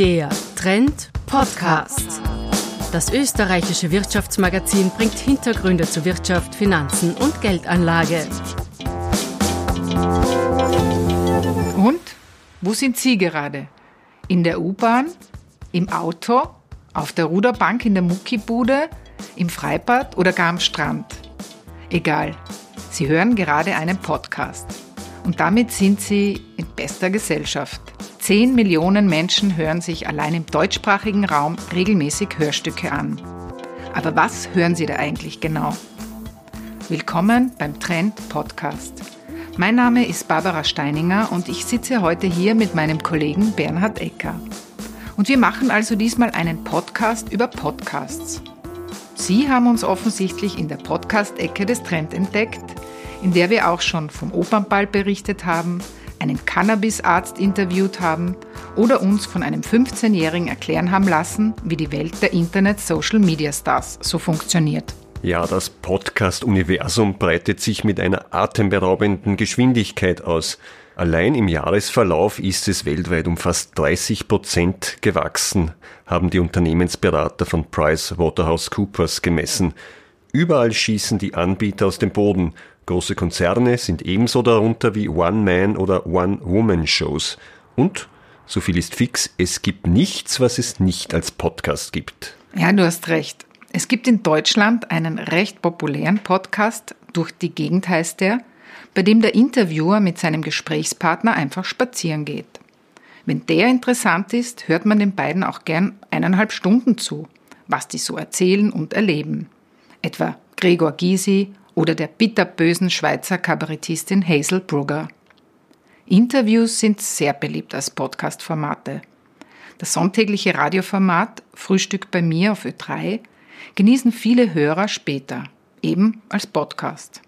Der Trend Podcast. Das österreichische Wirtschaftsmagazin bringt Hintergründe zu Wirtschaft, Finanzen und Geldanlage. Und wo sind Sie gerade? In der U-Bahn? Im Auto? Auf der Ruderbank in der Muckibude? Im Freibad oder gar am Strand? Egal. Sie hören gerade einen Podcast. Und damit sind Sie in bester Gesellschaft. Zehn Millionen Menschen hören sich allein im deutschsprachigen Raum regelmäßig Hörstücke an. Aber was hören Sie da eigentlich genau? Willkommen beim Trend Podcast. Mein Name ist Barbara Steininger und ich sitze heute hier mit meinem Kollegen Bernhard Ecker. Und wir machen also diesmal einen Podcast über Podcasts. Sie haben uns offensichtlich in der Podcast-Ecke des Trend entdeckt, in der wir auch schon vom Opernball berichtet haben, einen Cannabis-Arzt interviewt haben oder uns von einem 15-Jährigen erklären haben lassen, wie die Welt der Internet-Social-Media-Stars so funktioniert. Ja, das Podcast-Universum breitet sich mit einer atemberaubenden Geschwindigkeit aus. Allein im Jahresverlauf ist es weltweit um fast 30 Prozent gewachsen, haben die Unternehmensberater von Price Waterhouse Coopers gemessen. Überall schießen die Anbieter aus dem Boden. Große Konzerne sind ebenso darunter wie One-Man- oder One-Woman-Shows. Und, so viel ist fix, es gibt nichts, was es nicht als Podcast gibt. Ja, du hast recht. Es gibt in Deutschland einen recht populären Podcast, durch die Gegend heißt der, bei dem der Interviewer mit seinem Gesprächspartner einfach spazieren geht. Wenn der interessant ist, hört man den beiden auch gern eineinhalb Stunden zu, was die so erzählen und erleben. Etwa Gregor Gysi oder der bitterbösen Schweizer Kabarettistin Hazel Brugger. Interviews sind sehr beliebt als Podcast-Formate. Das sonntägliche Radioformat Frühstück bei mir auf Ö3 genießen viele Hörer später, eben als Podcast.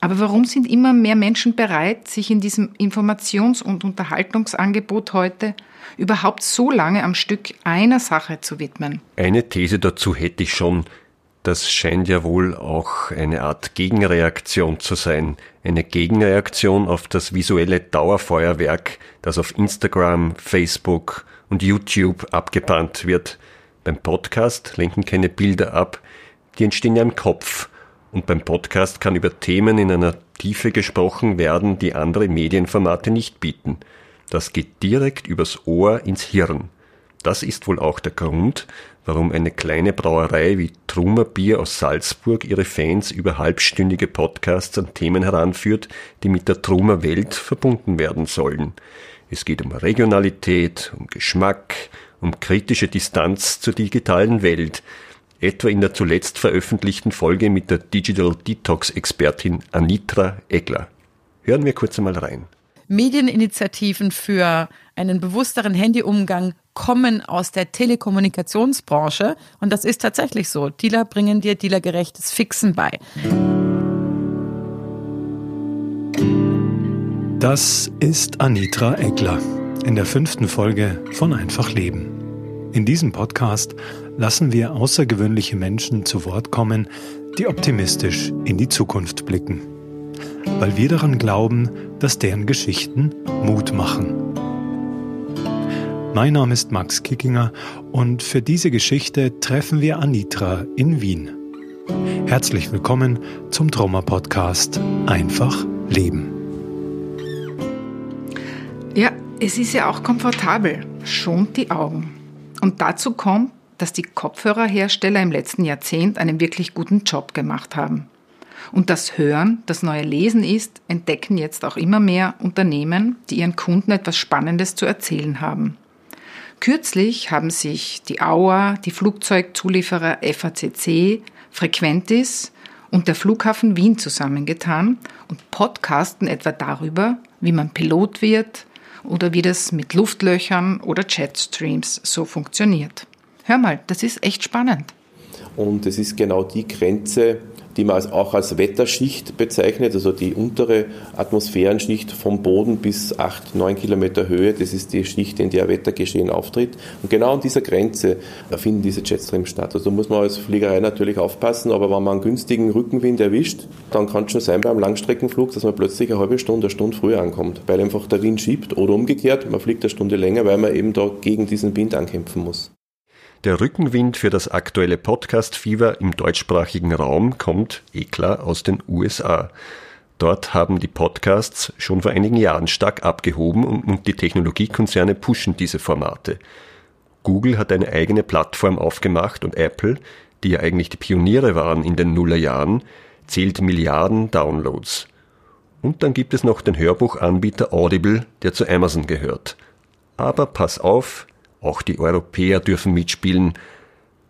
Aber warum sind immer mehr Menschen bereit, sich in diesem Informations- und Unterhaltungsangebot heute überhaupt so lange am Stück einer Sache zu widmen? Eine These dazu hätte ich schon. Das scheint ja wohl auch eine Art Gegenreaktion zu sein. Eine Gegenreaktion auf das visuelle Dauerfeuerwerk, das auf Instagram, Facebook und YouTube abgebrannt wird. Beim Podcast lenken keine Bilder ab, die entstehen ja im Kopf und beim Podcast kann über Themen in einer Tiefe gesprochen werden, die andere Medienformate nicht bieten. Das geht direkt übers Ohr ins Hirn. Das ist wohl auch der Grund, warum eine kleine Brauerei wie Trumer Bier aus Salzburg ihre Fans über halbstündige Podcasts an Themen heranführt, die mit der Trumer Welt verbunden werden sollen. Es geht um Regionalität, um Geschmack, um kritische Distanz zur digitalen Welt, etwa in der zuletzt veröffentlichten Folge mit der Digital Detox-Expertin Anitra Egler. Hören wir kurz einmal rein. Medieninitiativen für einen bewussteren Handyumgang kommen aus der Telekommunikationsbranche und das ist tatsächlich so. Dealer bringen dir dealergerechtes Fixen bei. Das ist Anitra Egler in der fünften Folge von Einfach Leben. In diesem Podcast lassen wir außergewöhnliche Menschen zu Wort kommen, die optimistisch in die Zukunft blicken. Weil wir daran glauben, dass deren Geschichten Mut machen. Mein Name ist Max Kickinger und für diese Geschichte treffen wir Anitra in Wien. Herzlich willkommen zum Trauma Podcast Einfach Leben. Ja, es ist ja auch komfortabel, schont die Augen. Und dazu kommt, dass die Kopfhörerhersteller im letzten Jahrzehnt einen wirklich guten Job gemacht haben. Und das Hören, das neue Lesen ist, entdecken jetzt auch immer mehr Unternehmen, die ihren Kunden etwas Spannendes zu erzählen haben. Kürzlich haben sich die Auer, die Flugzeugzulieferer FACC, Frequentis und der Flughafen Wien zusammengetan und podcasten etwa darüber, wie man Pilot wird oder wie das mit Luftlöchern oder Jetstreams so funktioniert. Hör mal, das ist echt spannend. Und es ist genau die Grenze, die man auch als Wetterschicht bezeichnet, also die untere Atmosphärenschicht vom Boden bis 8, 9 Kilometer Höhe, das ist die Schicht, in der Wettergeschehen auftritt. Und genau an dieser Grenze finden diese Jetstreams statt. Also muss man als Fliegerei natürlich aufpassen, aber wenn man einen günstigen Rückenwind erwischt, dann kann es schon sein beim Langstreckenflug, dass man plötzlich eine halbe Stunde, eine Stunde früher ankommt, weil einfach der Wind schiebt oder umgekehrt, man fliegt eine Stunde länger, weil man eben da gegen diesen Wind ankämpfen muss. Der Rückenwind für das aktuelle Podcast-Fieber im deutschsprachigen Raum kommt, eklar, aus den USA. Dort haben die Podcasts schon vor einigen Jahren stark abgehoben und die Technologiekonzerne pushen diese Formate. Google hat eine eigene Plattform aufgemacht und Apple, die ja eigentlich die Pioniere waren in den Nullerjahren, zählt Milliarden Downloads. Und dann gibt es noch den Hörbuchanbieter Audible, der zu Amazon gehört. Aber pass auf, auch die Europäer dürfen mitspielen.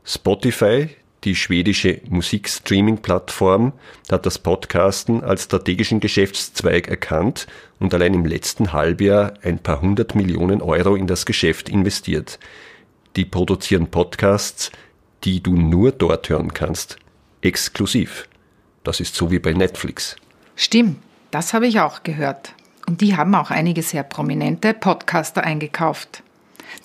Spotify, die schwedische Musikstreaming-Plattform, hat das Podcasten als strategischen Geschäftszweig erkannt und allein im letzten Halbjahr ein paar hundert Millionen Euro in das Geschäft investiert. Die produzieren Podcasts, die du nur dort hören kannst. Exklusiv. Das ist so wie bei Netflix. Stimmt, das habe ich auch gehört. Und die haben auch einige sehr prominente Podcaster eingekauft.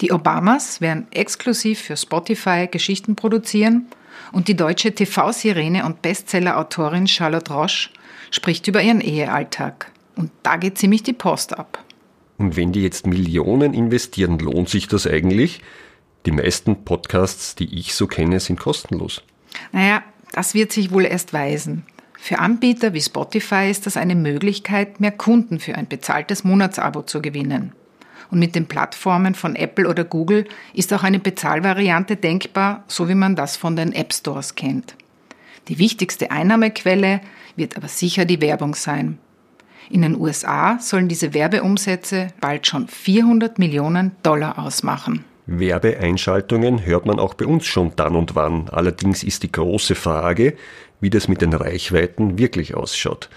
Die Obamas werden exklusiv für Spotify Geschichten produzieren und die deutsche TV-Sirene und Bestseller-Autorin Charlotte Roche spricht über ihren Ehealltag. Und da geht ziemlich die Post ab. Und wenn die jetzt Millionen investieren, lohnt sich das eigentlich? Die meisten Podcasts, die ich so kenne, sind kostenlos. Naja, das wird sich wohl erst weisen. Für Anbieter wie Spotify ist das eine Möglichkeit, mehr Kunden für ein bezahltes Monatsabo zu gewinnen. Und mit den Plattformen von Apple oder Google ist auch eine Bezahlvariante denkbar, so wie man das von den App Stores kennt. Die wichtigste Einnahmequelle wird aber sicher die Werbung sein. In den USA sollen diese Werbeumsätze bald schon 400 Millionen Dollar ausmachen. Werbeeinschaltungen hört man auch bei uns schon dann und wann. Allerdings ist die große Frage, wie das mit den Reichweiten wirklich ausschaut.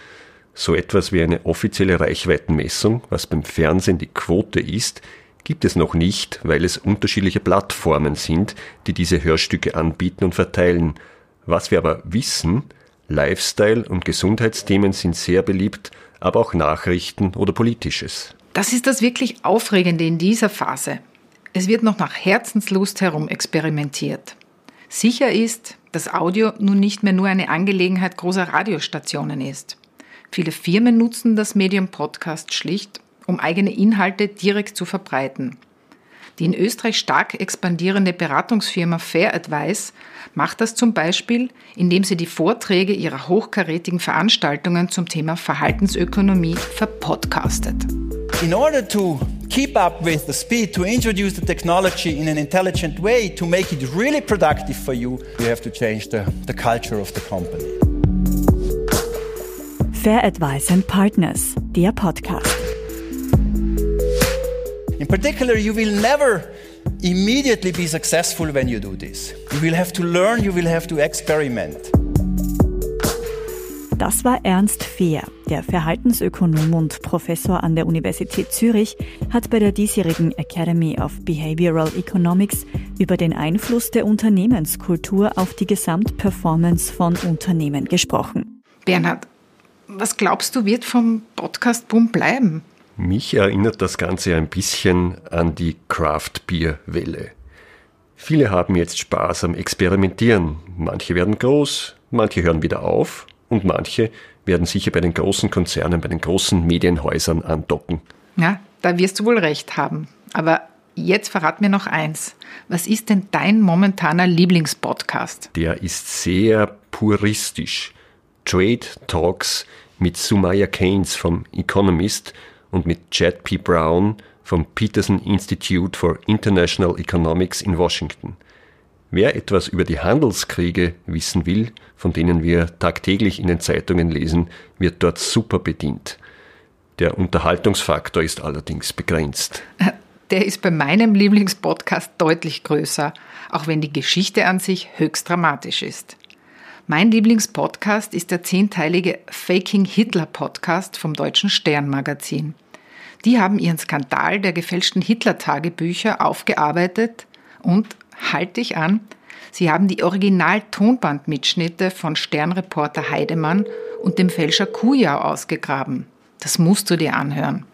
So etwas wie eine offizielle Reichweitenmessung, was beim Fernsehen die Quote ist, gibt es noch nicht, weil es unterschiedliche Plattformen sind, die diese Hörstücke anbieten und verteilen. Was wir aber wissen, Lifestyle und Gesundheitsthemen sind sehr beliebt, aber auch Nachrichten oder Politisches. Das ist das wirklich Aufregende in dieser Phase. Es wird noch nach Herzenslust herum experimentiert. Sicher ist, dass Audio nun nicht mehr nur eine Angelegenheit großer Radiostationen ist. Viele Firmen nutzen das Medium Podcast schlicht, um eigene Inhalte direkt zu verbreiten. Die in Österreich stark expandierende Beratungsfirma Fair Advice macht das zum Beispiel, indem sie die Vorträge ihrer hochkarätigen Veranstaltungen zum Thema Verhaltensökonomie verpodcastet. In order to keep up with the speed, to introduce the technology in an intelligent way, to make it really productive for you, you have to change the, the culture of the company. Fair Advice and Partners, der Podcast. In particular, you will never immediately be successful when you do this. You will have to learn, you will have to experiment. Das war Ernst Fehr, der Verhaltensökonom und Professor an der Universität Zürich, hat bei der diesjährigen Academy of Behavioral Economics über den Einfluss der Unternehmenskultur auf die Gesamtperformance von Unternehmen gesprochen. Bernhard, was glaubst du, wird vom Podcast-Boom bleiben? Mich erinnert das Ganze ein bisschen an die Craft-Bier-Welle. Viele haben jetzt Spaß am Experimentieren. Manche werden groß, manche hören wieder auf und manche werden sicher bei den großen Konzernen, bei den großen Medienhäusern andocken. Ja, da wirst du wohl recht haben. Aber jetzt verrat mir noch eins. Was ist denn dein momentaner Lieblingspodcast? Der ist sehr puristisch. Trade Talks mit Sumaya Keynes vom Economist und mit Chad P. Brown vom Peterson Institute for International Economics in Washington. Wer etwas über die Handelskriege wissen will, von denen wir tagtäglich in den Zeitungen lesen, wird dort super bedient. Der Unterhaltungsfaktor ist allerdings begrenzt. Der ist bei meinem Lieblingspodcast deutlich größer, auch wenn die Geschichte an sich höchst dramatisch ist. Mein Lieblingspodcast ist der zehnteilige Faking Hitler Podcast vom Deutschen Stern Die haben ihren Skandal der gefälschten Hitler-Tagebücher aufgearbeitet und, halte ich an, Sie haben die Original-Tonbandmitschnitte von Sternreporter Heidemann und dem Fälscher Kujau ausgegraben. Das musst du dir anhören.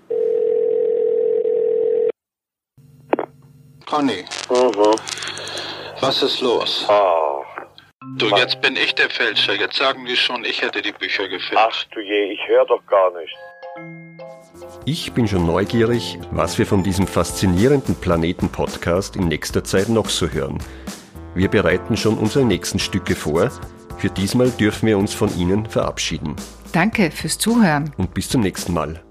Conny. Mhm. Was ist los? Oh. Du, jetzt bin ich der Fälscher. Jetzt sagen die schon, ich hätte die Bücher gefälscht. Ach du je, ich höre doch gar nicht. Ich bin schon neugierig, was wir von diesem faszinierenden Planeten-Podcast in nächster Zeit noch so hören. Wir bereiten schon unsere nächsten Stücke vor. Für diesmal dürfen wir uns von Ihnen verabschieden. Danke fürs Zuhören. Und bis zum nächsten Mal.